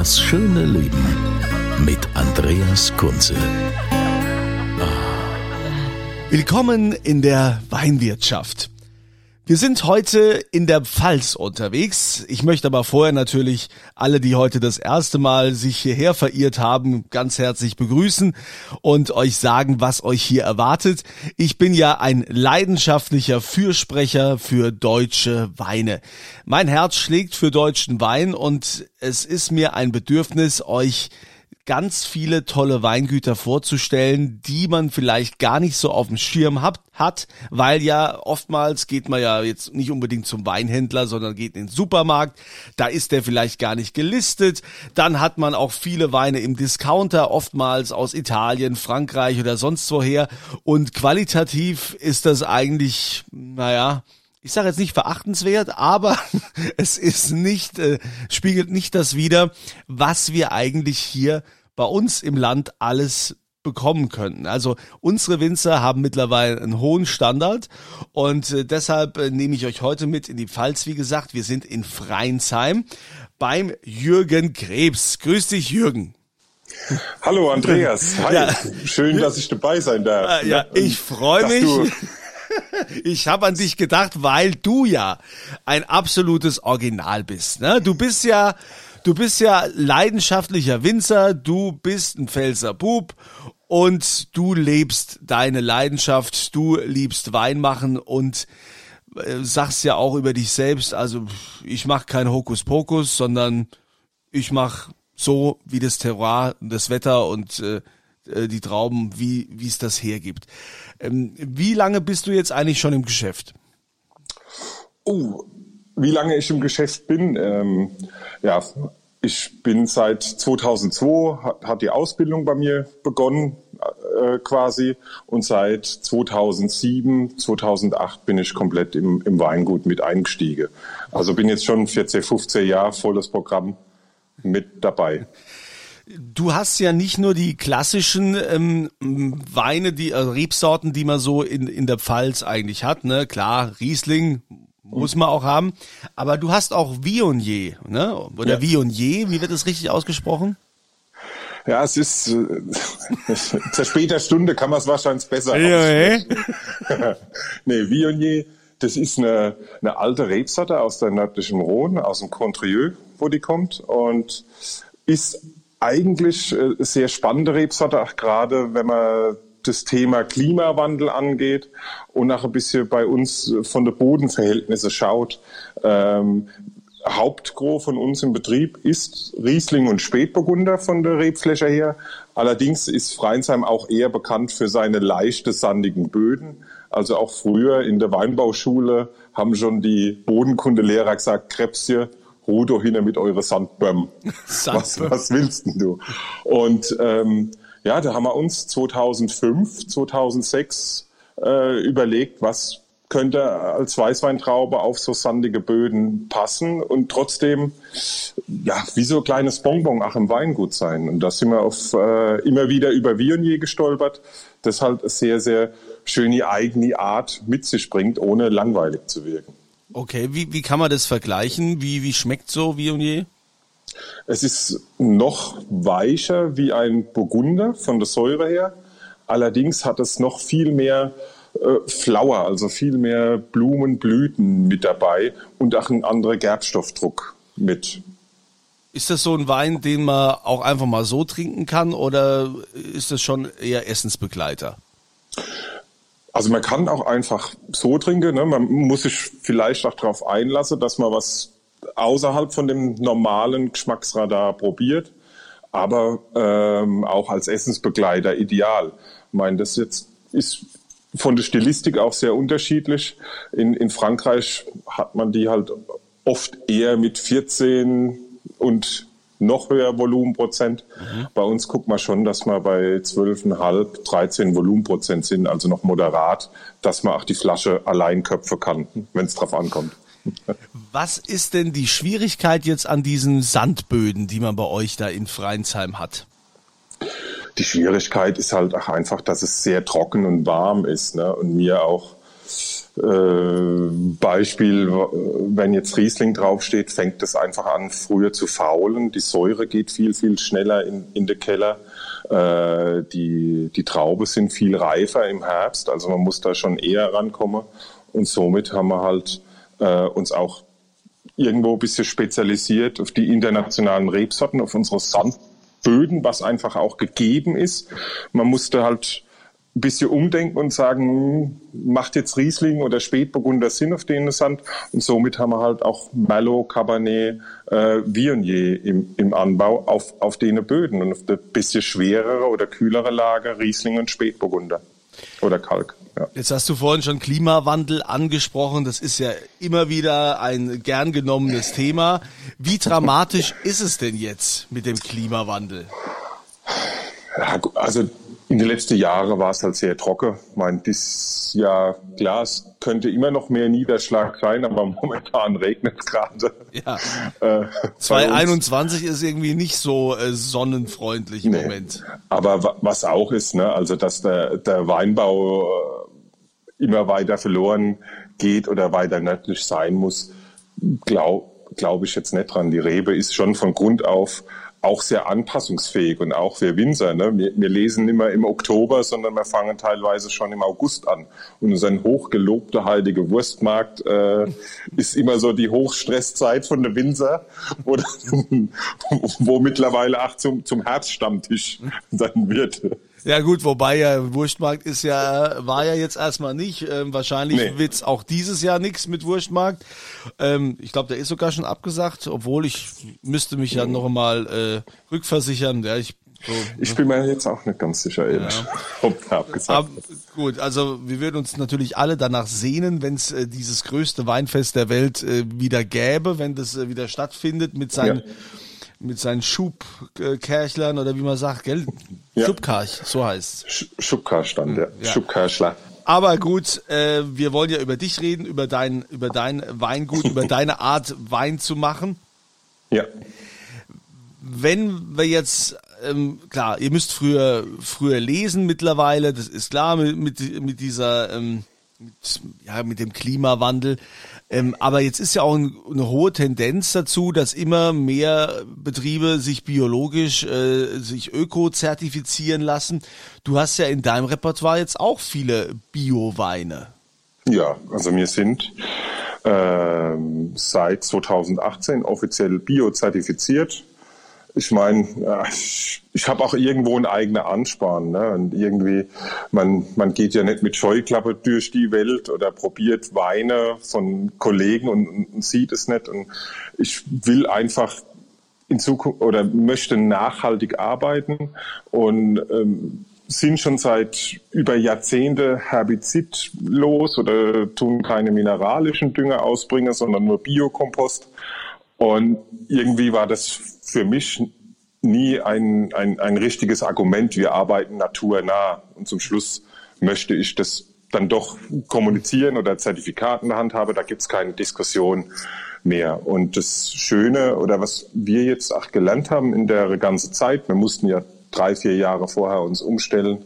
Das schöne Leben mit Andreas Kunze. Willkommen in der Weinwirtschaft. Wir sind heute in der Pfalz unterwegs. Ich möchte aber vorher natürlich alle, die heute das erste Mal sich hierher verirrt haben, ganz herzlich begrüßen und euch sagen, was euch hier erwartet. Ich bin ja ein leidenschaftlicher Fürsprecher für deutsche Weine. Mein Herz schlägt für deutschen Wein und es ist mir ein Bedürfnis, euch ganz viele tolle Weingüter vorzustellen, die man vielleicht gar nicht so auf dem Schirm hat, hat, weil ja oftmals geht man ja jetzt nicht unbedingt zum Weinhändler, sondern geht in den Supermarkt, da ist der vielleicht gar nicht gelistet, dann hat man auch viele Weine im Discounter, oftmals aus Italien, Frankreich oder sonst woher. Und qualitativ ist das eigentlich, naja, ich sage jetzt nicht verachtenswert, aber es ist nicht, äh, spiegelt nicht das wider, was wir eigentlich hier bei uns im Land alles bekommen könnten. Also unsere Winzer haben mittlerweile einen hohen Standard und äh, deshalb äh, nehme ich euch heute mit in die Pfalz. Wie gesagt, wir sind in Freinsheim beim Jürgen Krebs. Grüß dich, Jürgen. Hallo Andreas, hi. Ja. Schön, dass ich dabei sein darf. Äh, ja, ich freue mich. du- Ich habe an dich gedacht, weil du ja ein absolutes Original bist. Ne? Du bist ja, du bist ja leidenschaftlicher Winzer, du bist ein Pfälzer Bub und du lebst deine Leidenschaft, du liebst Wein machen und äh, sagst ja auch über dich selbst, also ich mache kein Hokuspokus, sondern ich mache so, wie das Terroir, das Wetter und äh, äh, die Trauben, wie es das hergibt. Ähm, wie lange bist du jetzt eigentlich schon im Geschäft? Oh, wie lange ich im Geschäft bin? Ähm, ja, ich bin seit 2002, hat, hat die Ausbildung bei mir begonnen äh, quasi und seit 2007, 2008 bin ich komplett im, im Weingut mit eingestiegen. Also bin jetzt schon 14, 15 Jahre volles Programm mit dabei. Du hast ja nicht nur die klassischen ähm, Weine, die äh, Rebsorten, die man so in, in der Pfalz eigentlich hat, ne? Klar, Riesling muss man auch haben, aber du hast auch Viognier, ne? Oder Ja. Viognier, wie wird das richtig ausgesprochen? Ja, es ist äh, zur später Stunde kann man es wahrscheinlich besser eh? nee, Viognier, das ist eine, eine alte Rebsorte aus der nördlichen Rhone, aus dem Contrieux, wo die kommt und ist eigentlich äh, sehr spannende Rebsorte, auch gerade wenn man das Thema Klimawandel angeht und nach ein bisschen bei uns von den Bodenverhältnissen schaut. Ähm, Hauptgros von uns im Betrieb ist Riesling und Spätburgunder von der Rebfläche her. Allerdings ist Freinsheim auch eher bekannt für seine leichte, sandigen Böden. Also auch früher in der Weinbauschule haben schon die Bodenkundelehrer gesagt, Krebsje, ruh doch hin mit eure Sandbömm. Was, was willst denn du? Und ähm, ja, da haben wir uns 2005, 2006 äh, überlegt, was könnte als Weißweintraube auf so sandige Böden passen und trotzdem ja wie so ein kleines Bonbon auch im Weingut sein. Und da sind wir auf äh, immer wieder über Viognier gestolpert, das halt sehr sehr schöne eigene Art mit sich bringt, ohne langweilig zu wirken. Okay, wie, wie kann man das vergleichen? Wie, wie schmeckt so Viognier? Es ist noch weicher wie ein Burgunder von der Säure her. Allerdings hat es noch viel mehr äh, Flower, also viel mehr Blumen, Blüten mit dabei und auch ein anderer Gerbstoffdruck mit. Ist das so ein Wein, den man auch einfach mal so trinken kann oder ist das schon eher Essensbegleiter? Also man kann auch einfach so trinken. Ne? Man muss sich vielleicht auch darauf einlassen, dass man was außerhalb von dem normalen Geschmacksradar probiert. aber ähm, auch als Essensbegleiter ideal. Ich meine, das jetzt ist von der Stilistik auch sehr unterschiedlich. In, in Frankreich hat man die halt oft eher mit 14 und noch höher Volumenprozent. Mhm. Bei uns guckt man schon, dass wir bei 12,5, 13 Volumenprozent sind, also noch moderat, dass man auch die Flasche allein köpfen kann, wenn es drauf ankommt. Was ist denn die Schwierigkeit jetzt an diesen Sandböden, die man bei euch da in Freinsheim hat? Die Schwierigkeit ist halt auch einfach, dass es sehr trocken und warm ist ne? und mir auch Beispiel, wenn jetzt Riesling draufsteht, fängt es einfach an, früher zu faulen. Die Säure geht viel, viel schneller in, in den Keller. Äh, die, die Traube sind viel reifer im Herbst, also man muss da schon eher rankommen. Und somit haben wir halt äh, uns auch irgendwo ein bisschen spezialisiert auf die internationalen Rebsorten, auf unsere Sandböden, was einfach auch gegeben ist. Man musste halt ein bisschen umdenken und sagen, macht jetzt Riesling oder Spätburgunder Sinn auf den Sand? Und somit haben wir halt auch Merlot, Cabernet, äh, Viognier im, im Anbau auf, auf den Böden und auf der bisschen schwerere oder kühlere Lager Riesling und Spätburgunder oder Kalk. Ja. Jetzt hast du vorhin schon Klimawandel angesprochen. Das ist ja immer wieder ein gern genommenes Thema. Wie dramatisch ist es denn jetzt mit dem Klimawandel? Ja, also in den letzten Jahren war es halt sehr trocken. Ich meine, dieses Jahr, klar, es könnte immer noch mehr Niederschlag sein, aber momentan regnet es gerade. Ja. Äh, 2021 ist irgendwie nicht so äh, sonnenfreundlich im nee. Moment. Aber was auch ist, ne, also dass der, der Weinbau äh, immer weiter verloren geht oder weiter nördlich sein muss, glaube glaub ich jetzt nicht dran. Die Rebe ist schon von Grund auf auch sehr anpassungsfähig und auch wir Winzer. Ne? Wir, wir, lesen immer im Oktober, sondern wir fangen teilweise schon im August an. Und unser hochgelobter heilige Wurstmarkt äh, ist immer so die Hochstresszeit von der Winzer, wo, wo mittlerweile auch zum, zum Herbststammtisch dann wird. Ja gut, wobei ja Wurstmarkt ist ja, war ja jetzt erstmal nicht. Ähm, wahrscheinlich nee. wird's auch dieses Jahr nichts mit Wurstmarkt. Ähm, ich glaube, der ist sogar schon abgesagt, obwohl ich müsste mich ja noch mal äh, rückversichern. Ja, ich so, ich bin mir jetzt auch nicht ganz sicher, ja. ob er abgesagt Aber, Gut, also wir würden uns natürlich alle danach sehnen, wenn es äh, dieses größte Weinfest der Welt äh, wieder gäbe, wenn das äh, wieder stattfindet mit seinen ja mit seinen Schubkerchlern oder wie man sagt, gell? Ja. Schubkarch, so heißt es. Schubkarch stand, ja. ja. Schubkarchler. Aber gut, äh, wir wollen ja über dich reden, über dein, über dein Weingut, über deine Art Wein zu machen. Ja. Wenn wir jetzt, ähm, klar, ihr müsst früher, früher lesen mittlerweile, das ist klar mit, mit, mit dieser, ähm, mit, ja, mit dem Klimawandel. Ähm, aber jetzt ist ja auch ein, eine hohe Tendenz dazu, dass immer mehr Betriebe sich biologisch, äh, sich öko-zertifizieren lassen. Du hast ja in deinem Repertoire jetzt auch viele Bio-Weine. Ja, also wir sind äh, seit 2018 offiziell bio-zertifiziert ich meine, ich, ich habe auch irgendwo ein eigener Ansparen. Ne? Und irgendwie, man, man geht ja nicht mit Scheuklappe durch die Welt oder probiert Weine von Kollegen und, und sieht es nicht. Und ich will einfach in Zukunft oder möchte nachhaltig arbeiten und ähm, sind schon seit über Jahrzehnte herbizidlos oder tun keine mineralischen Dünger ausbringen, sondern nur Biokompost. Und irgendwie war das für mich nie ein, ein, ein richtiges Argument, wir arbeiten naturnah. Und zum Schluss möchte ich das dann doch kommunizieren oder Zertifikat in der Hand habe, da gibt es keine Diskussion mehr. Und das Schöne oder was wir jetzt auch gelernt haben in der ganzen Zeit, wir mussten ja drei, vier Jahre vorher uns umstellen,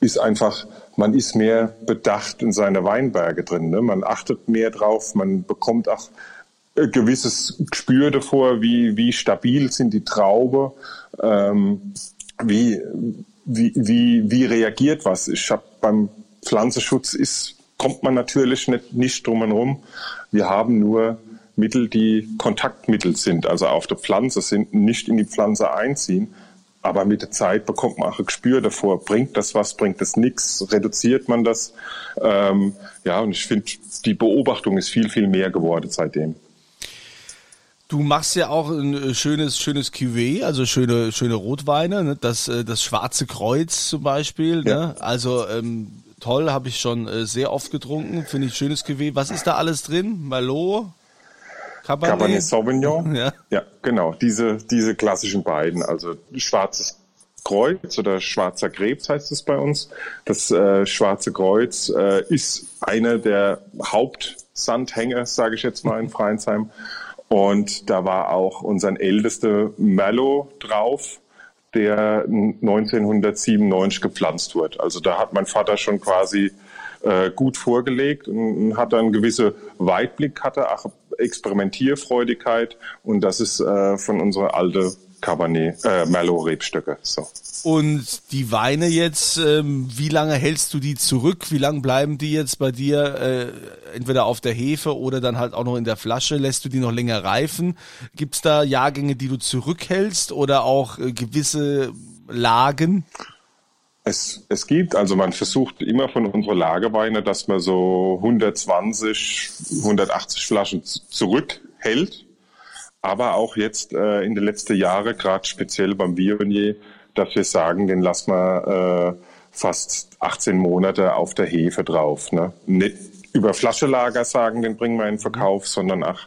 ist einfach, man ist mehr bedacht in seine Weinberge drin. Ne? Man achtet mehr drauf, man bekommt auch gewisses Gespür davor, wie, wie stabil sind die Traube, ähm, wie, wie, wie, wie reagiert was. Ich habe beim Pflanzenschutz ist, kommt man natürlich nicht, nicht drum herum. Wir haben nur Mittel, die Kontaktmittel sind, also auf der Pflanze sind, nicht in die Pflanze einziehen. Aber mit der Zeit bekommt man auch ein Gespür davor. Bringt das was, bringt das nichts? Reduziert man das? Ähm, ja, und ich finde, die Beobachtung ist viel, viel mehr geworden seitdem. Du machst ja auch ein äh, schönes, schönes Cuvée, also schöne, schöne Rotweine, ne? das, äh, das Schwarze Kreuz zum Beispiel. Ne? Ja. Also ähm, toll, habe ich schon äh, sehr oft getrunken, finde ich schönes Cuvée. Was ist da alles drin? Merlot? Cabernet, Cabernet Sauvignon. Ja. ja, genau, diese, diese klassischen beiden, also Schwarzes Kreuz oder Schwarzer Krebs heißt es bei uns. Das äh, Schwarze Kreuz äh, ist einer der Hauptsandhänge, sage ich jetzt mal in Freinsheim. Und da war auch unser ältester Mellow drauf, der 1997 gepflanzt wurde. Also da hat mein Vater schon quasi äh, gut vorgelegt und hat dann gewisse Weitblick hatte, auch Experimentierfreudigkeit und das ist äh, von unserer alte Cabernet, äh, Merlot Rebstöcke. So. Und die Weine jetzt, ähm, wie lange hältst du die zurück? Wie lange bleiben die jetzt bei dir äh, entweder auf der Hefe oder dann halt auch noch in der Flasche? Lässt du die noch länger reifen? Gibt es da Jahrgänge, die du zurückhältst oder auch äh, gewisse Lagen? Es, es gibt, also man versucht immer von unserer Lagerweine, dass man so 120, 180 Flaschen zurückhält. Aber auch jetzt äh, in den letzten Jahren, gerade speziell beim Viognier, dass wir sagen, den lassen wir äh, fast 18 Monate auf der Hefe drauf. Ne? Nicht über Flaschelager sagen, den bringen wir in Verkauf, sondern auch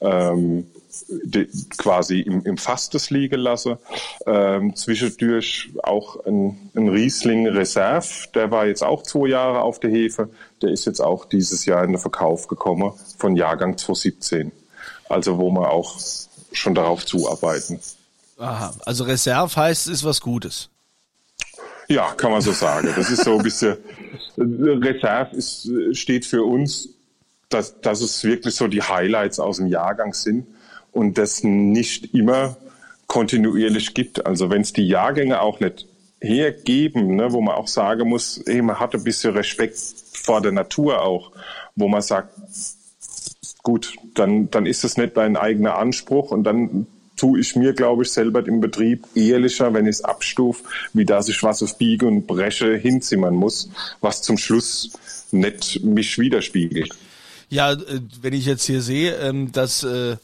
ähm, die, quasi im, im Fass das liegen lasse. Ähm, zwischendurch auch ein, ein Riesling Reserve, der war jetzt auch zwei Jahre auf der Hefe. Der ist jetzt auch dieses Jahr in den Verkauf gekommen von Jahrgang 2017. Also wo wir auch schon darauf zuarbeiten. Aha, also Reserve heißt, ist was Gutes. Ja, kann man so sagen. Das ist so ein bisschen, Reserve ist, steht für uns, dass, dass es wirklich so die Highlights aus dem Jahrgang sind und das nicht immer kontinuierlich gibt. Also wenn es die Jahrgänge auch nicht hergeben, ne, wo man auch sagen muss, hey, man hat ein bisschen Respekt vor der Natur auch, wo man sagt, gut, dann, dann ist es nicht dein eigener Anspruch und dann tue ich mir, glaube ich, selber im Betrieb ehrlicher, wenn ich es abstufe, wie dass ich was auf Biege und Breche hinzimmern muss, was zum Schluss nicht mich widerspiegelt. Ja, äh, wenn ich jetzt hier sehe, ähm, dass äh,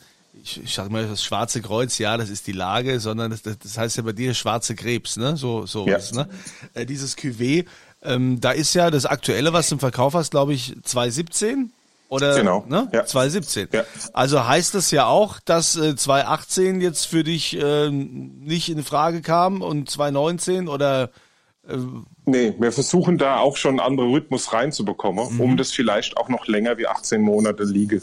ich, ich sag mal, das Schwarze Kreuz, ja, das ist die Lage, sondern das, das heißt ja bei dir Schwarze Krebs, ne? So, so ja. was, ne? Äh, dieses Cuvée, ähm, da ist ja das Aktuelle, was du im Verkauf hast, glaube ich, 2017. Oder genau. ne? ja. 2017. Ja. Also heißt das ja auch, dass äh, 2018 jetzt für dich äh, nicht in Frage kam und 2019 oder äh, Nee, wir versuchen da auch schon einen anderen Rhythmus reinzubekommen, mhm. um das vielleicht auch noch länger wie 18 Monate liege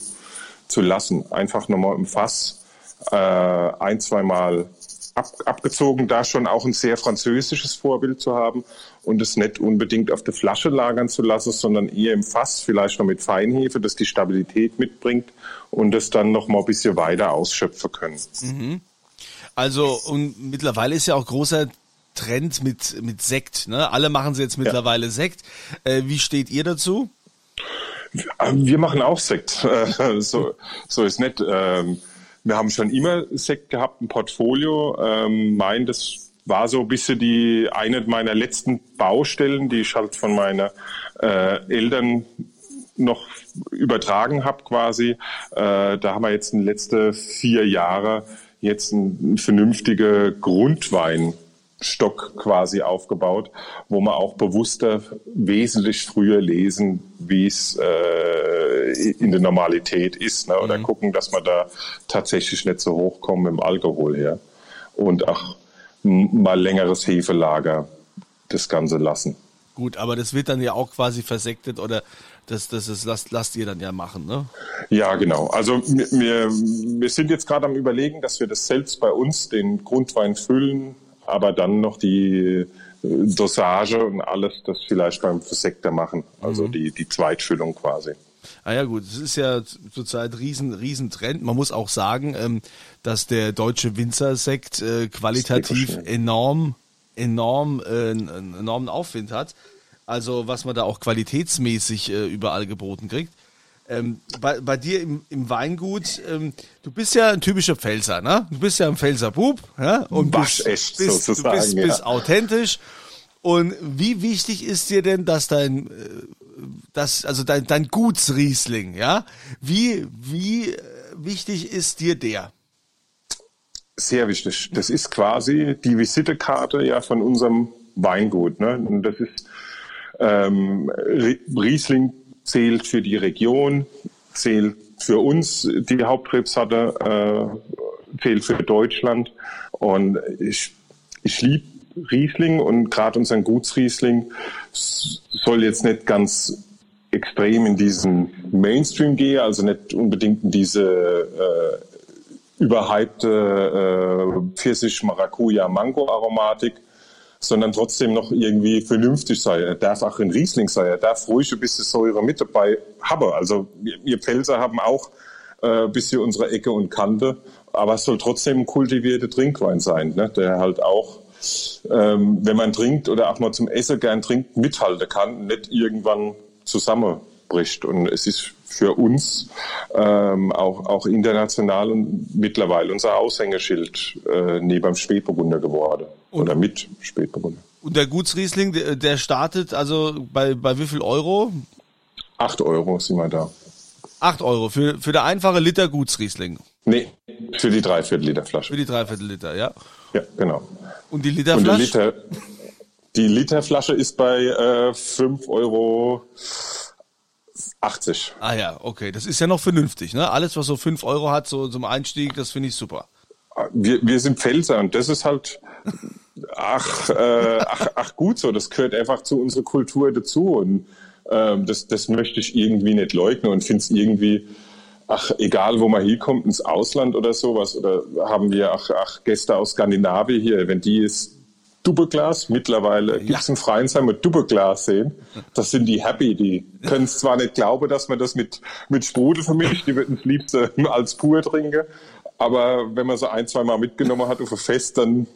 zu lassen. Einfach nochmal im Fass äh, ein, zweimal ab, abgezogen, da schon auch ein sehr französisches Vorbild zu haben und es nicht unbedingt auf der Flasche lagern zu lassen, sondern eher im Fass, vielleicht noch mit Feinhefe, das die Stabilität mitbringt und es dann noch mal ein bisschen weiter ausschöpfen können. Mhm. Also und mittlerweile ist ja auch großer Trend mit mit Sekt. Ne? Alle machen sie jetzt mittlerweile ja. Sekt. Äh, wie steht ihr dazu? Wir machen auch Sekt. so, so ist nett. Ähm, wir haben schon immer Sekt gehabt, ein Portfolio. Ähm, mein, das war so ein bisschen die, eine meiner letzten Baustellen, die ich halt von meinen äh, Eltern noch übertragen habe quasi. Äh, da haben wir jetzt in den letzten vier Jahren jetzt einen vernünftigen Grundwein Stock quasi aufgebaut, wo man auch bewusster wesentlich früher lesen, wie es äh, in der Normalität ist, ne? oder mhm. gucken, dass man da tatsächlich nicht so hochkommen im Alkohol her und auch mal längeres Hefelager das Ganze lassen. Gut, aber das wird dann ja auch quasi versektet oder das, das ist, lasst, lasst ihr dann ja machen, ne? Ja, genau. Also wir, wir sind jetzt gerade am überlegen, dass wir das selbst bei uns, den Grundwein füllen, aber dann noch die äh, Dosage und alles das vielleicht beim Versekter machen, also mhm. die, die Zweitfüllung quasi. Ah ja gut, es ist ja zurzeit riesen riesen Trend. Man muss auch sagen, ähm, dass der deutsche Winzersekt äh, qualitativ enorm enorm äh, einen enormen Aufwind hat. Also was man da auch qualitätsmäßig äh, überall geboten kriegt. Ähm, bei, bei dir im, im Weingut, ähm, du bist ja ein typischer Pfälzer, ne? Du bist ja ein Pfälzer Bub, ja? Und bist, echt, bist, sozusagen, du bist, ja. bist authentisch. Und wie wichtig ist dir denn, dass dein, äh, das, also dein, dein Gutsriesling, ja? Wie, wie äh, wichtig ist dir der? sehr wichtig. Das ist quasi die Visitekarte ja von unserem Weingut. Ne? Und das ist ähm, Riesling zählt für die Region, zählt für uns die Hauptrebsorte, äh, zählt für Deutschland. Und ich, ich liebe Riesling und gerade unseren Gutsriesling soll jetzt nicht ganz extrem in diesen Mainstream gehen, also nicht unbedingt in diese äh, überhypte äh, Pfirsich, Maracuja, Mango-Aromatik, sondern trotzdem noch irgendwie vernünftig sein. Er darf auch ein Riesling sein, er darf ruhig ein bisschen Säure mit dabei haben. Also wir, wir Pfälzer haben auch äh, ein bisschen unsere Ecke und Kante, aber es soll trotzdem ein kultivierter Trinkwein sein, ne? der halt auch ähm, wenn man trinkt oder auch mal zum Essen gern trinkt, mithalten kann, nicht irgendwann zusammenbricht. Und es ist für uns ähm, auch, auch international und mittlerweile unser Aushängeschild äh, neben dem Spätburgunder geworden. Und, oder mit Spätburgunder. Und der Gutsriesling, der, der startet also bei, bei wie viel Euro? Acht Euro sind wir da. Acht Euro für, für der einfache Liter Gutsriesling? Nee, für die Dreiviertel Liter Flasche. Für die Dreiviertel Liter, ja. Ja, genau. Und die Literflasche? Und Liter, die Literflasche ist bei äh, 5,80 Euro. Ah ja, okay. Das ist ja noch vernünftig. Ne? Alles, was so 5 Euro hat, so zum Einstieg, das finde ich super. Wir, wir sind Pfälzer und das ist halt, ach, äh, ach, ach gut so, das gehört einfach zu unserer Kultur dazu und ähm, das, das möchte ich irgendwie nicht leugnen und finde es irgendwie, ach, egal wo man hinkommt, ins Ausland oder sowas, oder haben wir ach, ach Gäste aus Skandinavien hier, wenn die ist Doppelglas. Mittlerweile gibt es in Freinsheim mit Doppelglas sehen. Das sind die happy. Die können es zwar nicht glauben, dass man das mit, mit Sprudel vermischt, die würden es liebste als pur trinken. Aber wenn man so ein, zwei Mal mitgenommen hat auf ein Fest, dann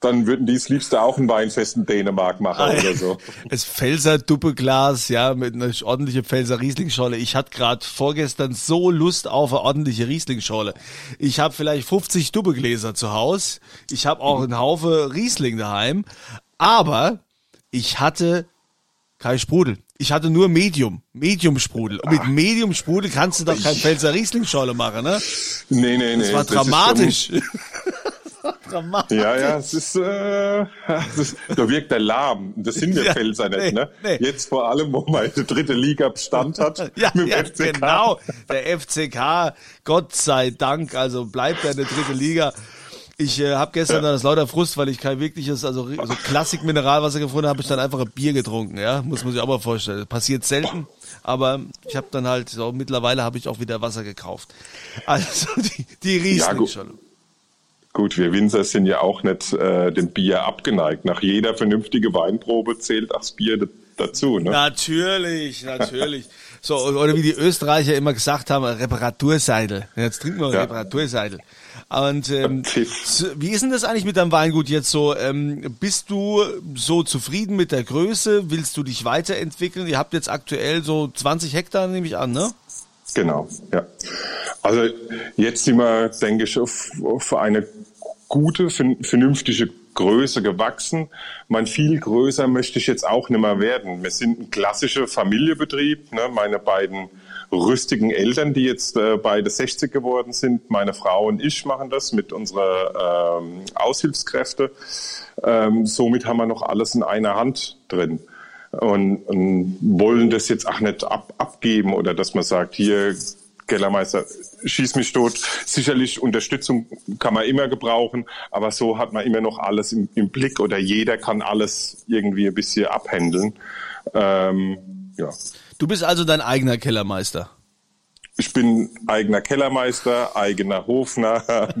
dann würden die es liebste auch ein Weinfest in Dänemark machen ah, oder so. Das Pfälzer Doppelglas, ja, mit einer ordentlichen Pfälzer Rieslingschorle. Ich hatte gerade vorgestern so Lust auf eine ordentliche Rieslingschorle. Ich habe vielleicht 50 Doppelgläser zu Hause. Ich habe auch einen Haufen Riesling daheim. Aber ich hatte kein Sprudel. Ich hatte nur Medium, Medium Sprudel. Und mit ah. Medium Sprudel kannst du doch kein Pfälzer Riesling-Schorle machen, ne? Nee, nee, nee. Das war dramatisch. Das dramatisch. Ja, ja, es ist, äh, da wirkt der Lahm. Das sind wir ja, Pfälzer nicht, ne? Nee. Jetzt vor allem, wo man die dritte Liga Bestand hat. ja, mit dem ja, FCK. genau. Der FCK, Gott sei Dank, also bleibt er in der dritte Liga. Ich äh, habe gestern ja. das lauter Frust, weil ich kein wirkliches, also so Klassik-Mineralwasser gefunden habe, habe ich dann einfach ein Bier getrunken, ja, muss man sich auch mal vorstellen. Passiert selten, aber ich habe dann halt, so mittlerweile habe ich auch wieder Wasser gekauft. Also die, die Riesling ja, schon. Gut, wir Winzer sind ja auch nicht äh, dem Bier abgeneigt. Nach jeder vernünftigen Weinprobe zählt auch das Bier dazu. Ne? Natürlich, natürlich. so, oder wie die Österreicher immer gesagt haben, Reparaturseidel. Jetzt trinken wir ja. Reparaturseidel. Und ähm, wie ist denn das eigentlich mit deinem Weingut jetzt so? Ähm, bist du so zufrieden mit der Größe? Willst du dich weiterentwickeln? Ihr habt jetzt aktuell so 20 Hektar, nehme ich an, ne? Genau, ja. Also jetzt sind wir, denke ich, auf, auf eine gute, vernünftige Größe gewachsen. Mein viel größer möchte ich jetzt auch nicht mehr werden. Wir sind ein klassischer Familienbetrieb. Ne? Meine beiden rüstigen Eltern, die jetzt äh, beide 60 geworden sind, meine Frau und ich machen das mit unserer ähm, Aushilfskräfte. Ähm, somit haben wir noch alles in einer Hand drin. Und, und wollen das jetzt auch nicht ab, abgeben oder dass man sagt, hier Kellermeister, schieß mich tot. Sicherlich Unterstützung kann man immer gebrauchen, aber so hat man immer noch alles im, im Blick oder jeder kann alles irgendwie ein bisschen abhändeln. Ähm, ja. Du bist also dein eigener Kellermeister. Ich bin eigener Kellermeister, eigener Hofner.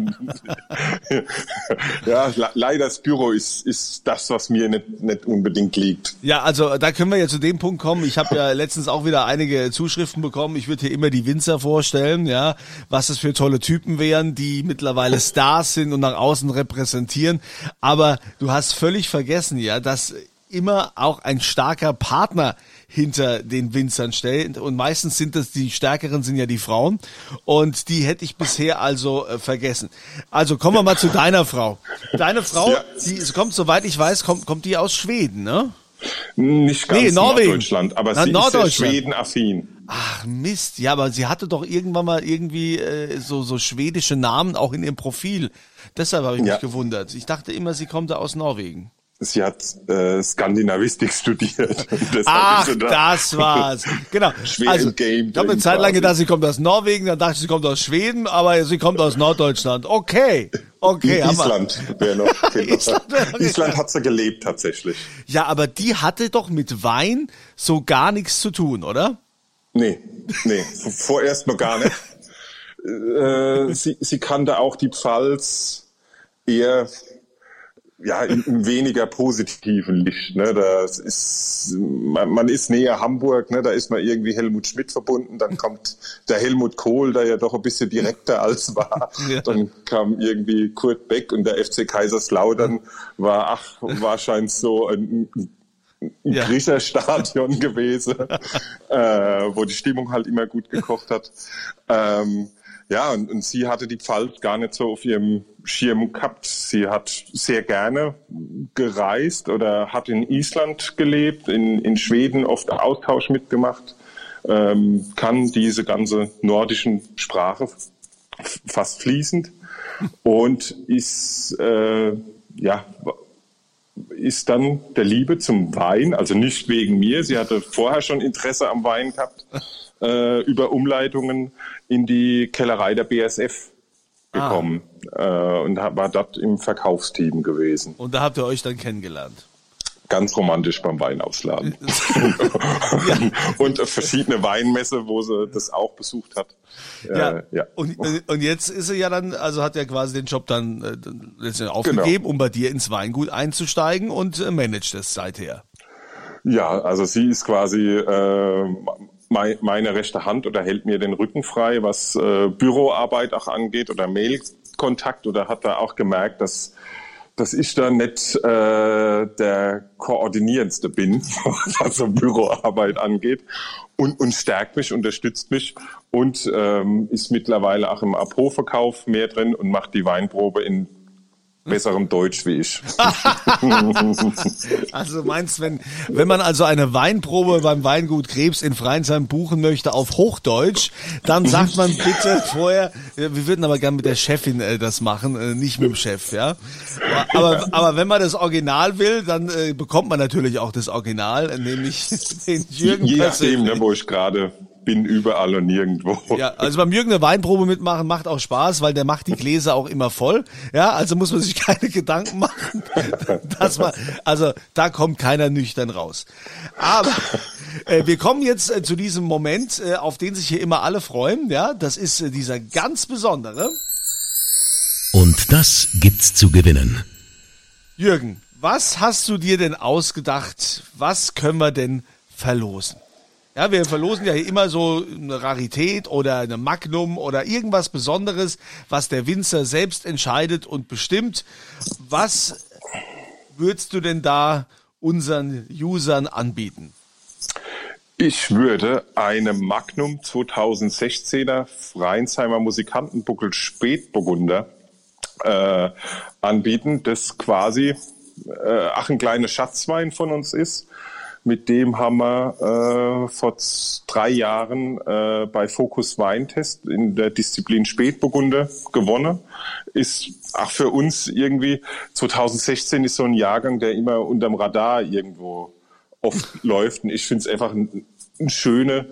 ja, leider das Büro ist, ist das, was mir nicht, nicht unbedingt liegt. Ja, also da können wir ja zu dem Punkt kommen. Ich habe ja letztens auch wieder einige Zuschriften bekommen. Ich würde hier immer die Winzer vorstellen, ja, was das für tolle Typen wären, die mittlerweile Stars sind und nach außen repräsentieren. Aber du hast völlig vergessen, ja, dass immer auch ein starker Partner hinter den Winzern stellt. Und meistens sind das die stärkeren sind ja die Frauen. Und die hätte ich bisher also äh, vergessen. Also kommen wir mal zu deiner Frau. Deine Frau, ja. die kommt, soweit ich weiß, kommt, kommt die aus Schweden, ne? Nicht ganz nee, Norwegen. Norddeutschland, aber Na, sie ist Schweden-affin. Ach Mist, ja, aber sie hatte doch irgendwann mal irgendwie äh, so so schwedische Namen auch in ihrem Profil. Deshalb habe ich Ja. mich gewundert. Ich dachte immer, sie kommt da aus Norwegen. Sie hat äh, Skandinavistik studiert. Ach, da. das war's. Genau. Schwer also, Game ich habe eine Zeit lang gedacht, sie kommt aus Norwegen, dann dachte ich, sie kommt aus Schweden, aber sie kommt aus Norddeutschland. Okay, okay. Island wäre noch. genau. Island wär noch Island hat sie gelebt tatsächlich. Ja, aber die hatte doch mit Wein so gar nichts zu tun, oder? Nee, nee, vorerst noch gar nicht. Äh, sie, sie kannte auch die Pfalz eher ja, in, im weniger positiven Licht. Ne? Das ist, man, man ist näher Hamburg, ne? da ist man irgendwie Helmut Schmidt verbunden, dann kommt der Helmut Kohl, der ja doch ein bisschen direkter als war. Ja. Dann kam irgendwie Kurt Beck und der FC Kaiserslautern war, ach, wahrscheinlich so ein, ein Ja. Griecherstadion gewesen, äh, wo die Stimmung halt immer gut gekocht hat. Ähm, ja, und, und sie hatte die Pfalz gar nicht so auf ihrem Schirm gehabt. Sie hat sehr gerne gereist oder hat in Island gelebt, in, in Schweden oft Austausch mitgemacht, ähm, kann diese ganze nordischen Sprache fast fließend und ist äh, ja ist dann der Liebe zum Wein, also nicht wegen mir, sie hatte vorher schon Interesse am Wein gehabt, äh, über Umleitungen in die Kellerei der BSF gekommen äh, und war dort im Verkaufsteam gewesen. Und da habt ihr euch dann kennengelernt. Ganz romantisch beim Weinausladen. und verschiedene Weinmesse, wo sie das auch besucht hat. Ja. Äh, ja. Und, und jetzt ist sie ja dann, also hat er quasi den Job dann äh, letztendlich aufgegeben, um bei dir ins Weingut einzusteigen und äh, managt es seither. Ja, also sie ist quasi äh, meine rechte Hand oder hält mir den Rücken frei, was äh, Büroarbeit auch angeht oder Mailkontakt oder hat da auch gemerkt, dass dass ich da nicht äh, der koordinierendste bin, was so Büroarbeit angeht und, und stärkt mich, unterstützt mich und ähm, ist mittlerweile auch im Apo-Verkauf mehr drin und macht die Weinprobe in besserem Deutsch wie ich. Also meinst, wenn, wenn man also eine Weinprobe beim Weingut Krebs in Freinsheim buchen möchte auf Hochdeutsch, dann sagt man bitte vorher, wir würden aber gerne mit der Chefin äh, das machen, äh, nicht mit dem Chef, ja. Aber, aber wenn man das Original will, dann äh, bekommt man natürlich auch das Original, nämlich den Jürgen Je nachdem, ne, wo ich gerade bin, überall und nirgendwo. Ja, also beim Jürgen eine Weinprobe mitmachen macht auch Spaß, weil der macht die Gläser auch immer voll. Ja, also muss man sich keine Gedanken machen, dass man, also da kommt keiner nüchtern raus. Aber äh, wir kommen jetzt äh, zu diesem Moment, äh, auf den sich hier immer alle freuen. Ja, das ist äh, dieser ganz besondere. Und das gibt's zu gewinnen. Jürgen, was hast du dir denn ausgedacht? Was können wir denn verlosen? Ja, wir verlosen ja hier immer so eine Rarität oder eine Magnum oder irgendwas Besonderes, was der Winzer selbst entscheidet und bestimmt. Was würdest du denn da unseren Usern anbieten? Ich würde eine Magnum 2016er Freiensheimer Musikantenbuckel Spätburgunder äh, anbieten, das quasi äh, ach ein kleiner Schatzwein von uns ist. Mit dem haben wir äh, vor drei Jahren äh, bei Focus Weintest in der Disziplin Spätburgunder gewonnen. Ist auch für uns irgendwie 2016 ist so ein Jahrgang, der immer unterm Radar irgendwo oft läuft. Und ich finde es einfach ein, ein schöner,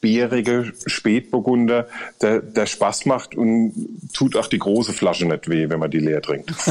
bärige Spätburgunder, der, der Spaß macht und tut auch die große Flasche nicht weh, wenn man die leer trinkt.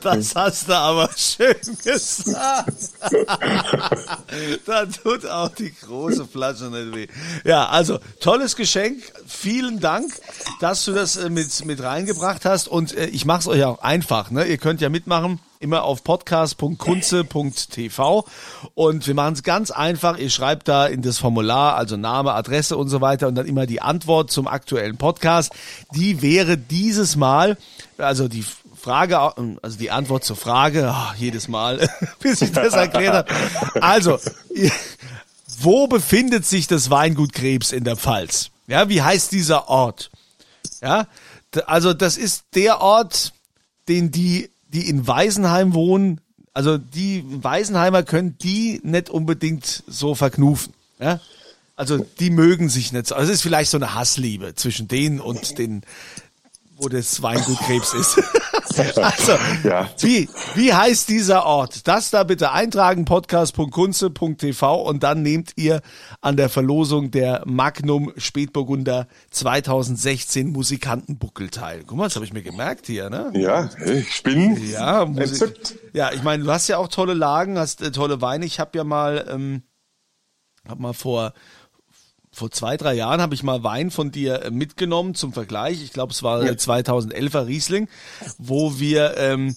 Das hast du aber schön gesagt. da tut auch die große Flasche nicht weh. Ja, also tolles Geschenk. Vielen Dank, dass du das äh, mit, mit reingebracht hast. Und äh, ich mache es euch auch einfach. Ne? Ihr könnt ja mitmachen. Immer auf podcast.kunze.tv und wir machen es ganz einfach. Ihr schreibt da in das Formular, also Name, Adresse und so weiter und dann immer die Antwort zum aktuellen Podcast. Die wäre dieses Mal, also die Frage, also die Antwort zur Frage, ah, jedes Mal, bis ich das erklärt habe. Also, wo befindet sich das Weingut Krebs in der Pfalz? Ja, wie heißt dieser Ort? Ja, also das ist der Ort, den die, die in Weisenheim wohnen, also die Weisenheimer können die nicht unbedingt so verknufen. Ja? Also die mögen sich nicht so. Also es ist vielleicht so eine Hassliebe zwischen denen und den, wo das Weingut Krebs ist. also, Ja. wie, wie heißt dieser Ort? Das da bitte eintragen, podcast.kunze.tv und dann nehmt ihr an der Verlosung der Magnum Spätburgunder 2016 Musikantenbuckel teil. Guck mal, das habe ich mir gemerkt hier, ne? Ja, ich bin Ja, Musik. Ja, ich meine, du hast ja auch tolle Lagen, hast äh, tolle Weine. Ich habe ja mal, ähm, hab mal vor vor zwei, drei Jahren habe ich mal Wein von dir äh, mitgenommen zum Vergleich. Ich glaube, es war äh, 2011er Riesling, wo wir ähm,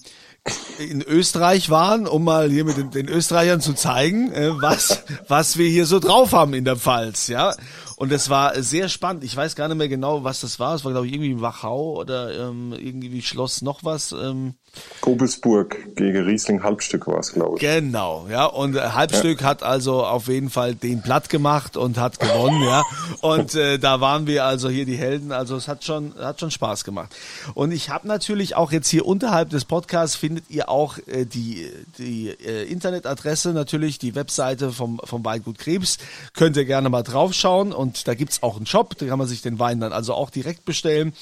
in Österreich waren, um mal hier mit den, den Österreichern zu zeigen, äh, was, was wir hier so drauf haben in der Pfalz, ja. Und es war sehr spannend. Ich weiß gar nicht mehr genau, was das war. Es war, glaube ich, irgendwie Wachau oder ähm, irgendwie Schloss noch was. Ähm, Kobelsburg gegen Riesling Halbstück war es, glaube ich. Genau, ja. Und äh, Halbstück hat also auf jeden Fall den platt gemacht und hat gewonnen, ja. Und äh, da waren wir also hier die Helden. Also es hat schon, hat schon Spaß gemacht. Und ich habe natürlich auch jetzt hier unterhalb des Podcasts findet ihr auch äh, die, die äh, Internetadresse, natürlich die Webseite vom, vom Weingut Krebs. Könnt ihr gerne mal draufschauen. Und da gibt's auch einen Shop, da kann man sich den Wein dann also auch direkt bestellen.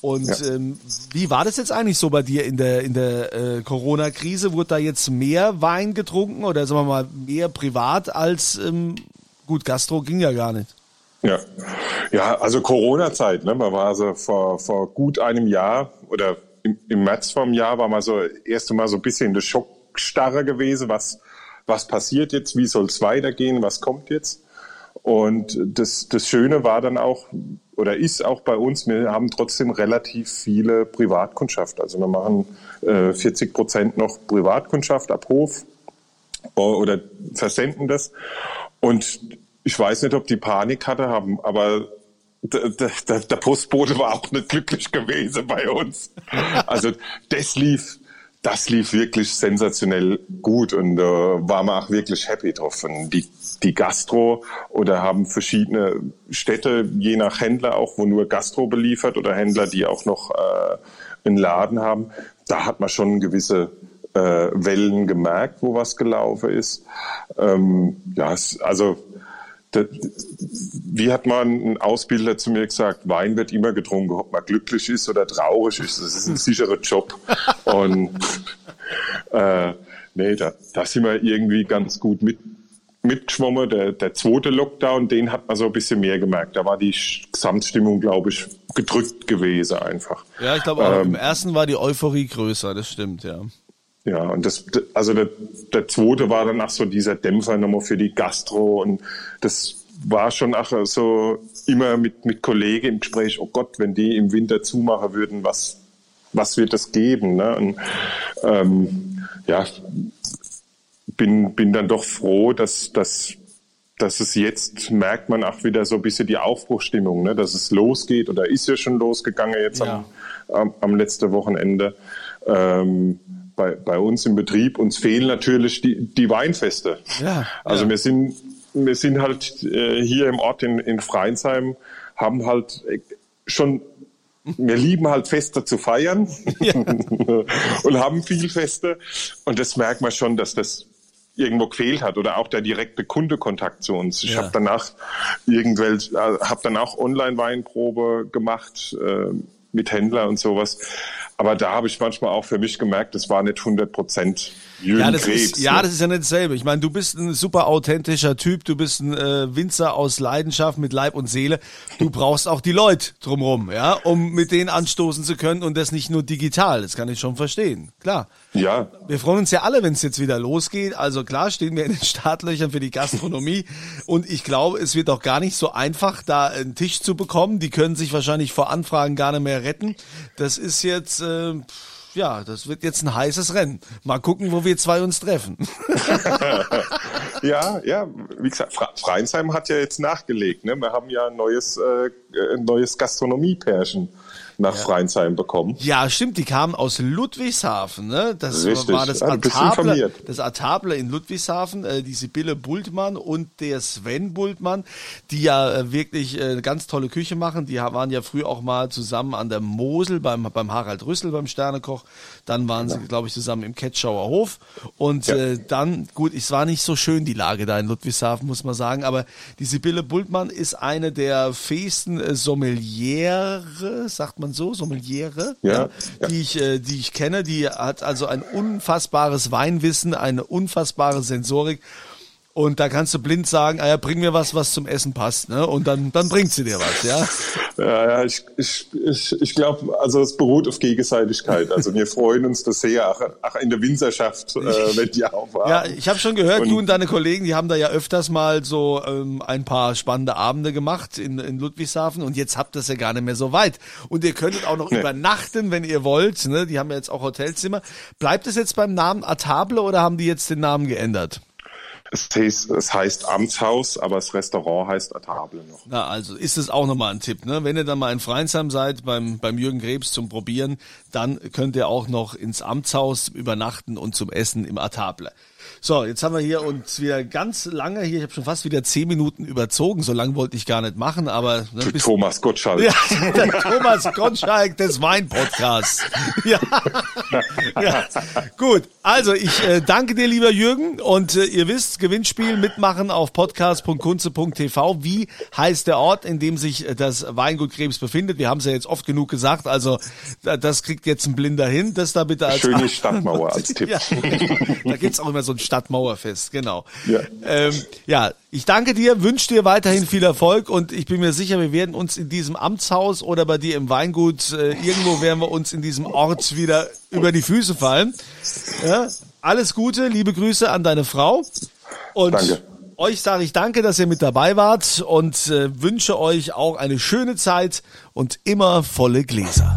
Und Ja. ähm, wie war das jetzt eigentlich so bei dir in der, in der äh, Corona-Krise? Wurde da jetzt mehr Wein getrunken oder sagen wir mal mehr privat als ähm, gut, Gastro ging ja gar nicht. Ja, ja also Corona-Zeit. Ne? Man war also vor, vor gut einem Jahr oder im, im März vom Jahr war man so erst einmal so ein bisschen in der Schockstarre gewesen. Was, was passiert jetzt? Wie soll es weitergehen? Was kommt jetzt? Und das, das Schöne war dann auch, oder ist auch bei uns, wir haben trotzdem relativ viele Privatkundschaft. Also wir machen äh, 40 Prozent noch Privatkundschaft ab Hof oder versenden das. Und ich weiß nicht, ob die Panik hatte haben, aber der, der, der Postbote war auch nicht glücklich gewesen bei uns. Also das lief, das lief wirklich sensationell gut und äh, waren wir auch wirklich happy drauf. Und die, die Gastro oder haben verschiedene Städte, je nach Händler auch, wo nur Gastro beliefert oder Händler, die auch noch äh, einen Laden haben. Da hat man schon gewisse äh, Wellen gemerkt, wo was gelaufen ist. Ähm, ja, es, also da- wie hat mal ein Ausbilder zu mir gesagt, Wein wird immer getrunken, ob man glücklich ist oder traurig ist. Das ist ein sicherer Job. Und äh, nee, da, da sind wir irgendwie ganz gut mit, mitgeschwommen. Der, der zweite Lockdown, den hat man so ein bisschen mehr gemerkt. Da war die Gesamtstimmung, glaube ich, gedrückt gewesen einfach. Ja, ich glaube, auch im Ähm, ersten war die Euphorie größer, das stimmt, ja. Ja, und das, also der, der zweite war dann auch so dieser Dämpfer nochmal für die Gastro und das war schon auch so immer mit, mit Kollegen im Gespräch, oh Gott, wenn die im Winter zumachen würden, was, was wird das geben? Ne? Und, ähm, ja, bin, bin dann doch froh, dass, dass, dass es jetzt merkt man auch wieder so ein bisschen die Aufbruchstimmung, ne? dass es losgeht oder ist ja schon losgegangen jetzt Ja. am, am, am letzten Wochenende. Ähm, bei, bei uns im Betrieb, uns fehlen natürlich die, die Weinfeste. Ja, also ja. wir sind, wir sind halt äh, hier im Ort in, in Freinsheim, haben halt äh, schon, wir lieben halt Feste zu feiern und haben viel Feste. Und das merkt man schon, dass das irgendwo gefehlt hat oder auch der direkte Kundekontakt zu uns. Ich Ja. habe danach irgendwelche, äh, habe dann auch Online-Weinprobe gemacht äh, mit Händler und sowas. Aber da habe ich manchmal auch für mich gemerkt, das war nicht 100 Prozent Jürgen Ja, das Krebs. ist, ja, ne? das ist ja nicht dasselbe. Ich meine, du bist ein super authentischer Typ, du bist ein äh, Winzer aus Leidenschaft mit Leib und Seele. Du brauchst auch die Leute drumrum, ja, um mit denen anstoßen zu können und das nicht nur digital. Das kann ich schon verstehen. Klar. ja, Wir freuen uns ja alle, wenn es jetzt wieder losgeht. Also klar stehen wir in den Startlöchern für die Gastronomie. Und ich glaube, es wird auch gar nicht so einfach, da einen Tisch zu bekommen. Die können sich wahrscheinlich vor Anfragen gar nicht mehr retten. Das ist jetzt, äh, ja, das wird jetzt ein heißes Rennen. Mal gucken, wo wir zwei uns treffen. Ja, ja, wie gesagt, Fre Freinsheim hat ja jetzt nachgelegt. Ne? Wir haben ja ein neues, äh, ein neues Gastronomiepärchen nach ja. Freinsheim bekommen. Ja, stimmt, die kamen aus Ludwigshafen, ne? Das Richtig. war das Atable, das Atable in Ludwigshafen, äh, die Sibylle Bultmann und der Sven Bultmann, die ja äh, wirklich äh, ganz tolle Küche machen. Die waren ja früher auch mal zusammen an der Mosel beim, beim Harald Rüssel beim Sternekoch. Dann waren sie, glaube ich, zusammen im Ketschauer Hof. Und ja. äh, dann, gut, es war nicht so schön, die Lage da in Ludwigshafen, muss man sagen, aber die Sibylle Bultmann ist eine der fähigsten äh, Sommeliere, sagt man so, Sommeliere, ja, ja, die ich, äh, die ich kenne. Die hat also ein unfassbares Weinwissen, eine unfassbare Sensorik und da kannst du blind sagen, ah ja, bring mir was, was zum Essen passt, ne? Und dann, dann bringt sie dir was, ja? Ja, ja ich, ich, ich, ich glaube, also es beruht auf Gegenseitigkeit. Also wir freuen uns das sehr, auch, auch in der Winzerschaft, äh, wenn die aufhaben. Ja, ich habe schon gehört, und, du und deine Kollegen, die haben da ja öfters mal so ähm, ein paar spannende Abende gemacht in, in Ludwigshafen und jetzt habt ihr es ja gar nicht mehr so weit. Und ihr könntet auch noch nee. übernachten, wenn ihr wollt, ne? Die haben ja jetzt auch Hotelzimmer. Bleibt es jetzt beim Namen Atable oder haben die jetzt den Namen geändert? Es heißt, es heißt Amtshaus, aber das Restaurant heißt Atable noch. Na, also ist es auch nochmal ein Tipp, ne? Wenn ihr dann mal in Freinsheim seid beim, beim Jürgen Krebs zum Probieren, dann könnt ihr auch noch ins Amtshaus übernachten und zum Essen im Atable. So, jetzt haben wir hier uns wieder ganz lange hier, ich habe schon fast wieder zehn Minuten überzogen, so lange wollte ich gar nicht machen, aber... Ne, bis, Thomas Gottschalk. Ja, der Thomas Gottschalk des Wein-Podcasts. Ja. ja. Gut, also ich äh, danke dir, lieber Jürgen, und äh, ihr wisst, Gewinnspiel mitmachen auf podcast.kunze.tv. Wie heißt der Ort, in dem sich äh, das Weingut Krebs befindet? Wir haben es ja jetzt oft genug gesagt, also das kriegt jetzt ein Blinder hin. Das da bitte als... Schöne Stadtmauer als Tipp. Ja. Da gibt's auch immer so ein Stadtmauerfest, genau. Ja. Ähm, ja, ich danke dir, wünsche dir weiterhin viel Erfolg und ich bin mir sicher, wir werden uns in diesem Amtshaus oder bei dir im Weingut, äh, irgendwo werden wir uns in diesem Ort wieder über die Füße fallen. Ja, alles Gute, liebe Grüße an deine Frau. Und danke. Euch sage ich danke, dass ihr mit dabei wart und äh, wünsche euch auch eine schöne Zeit und immer volle Gläser.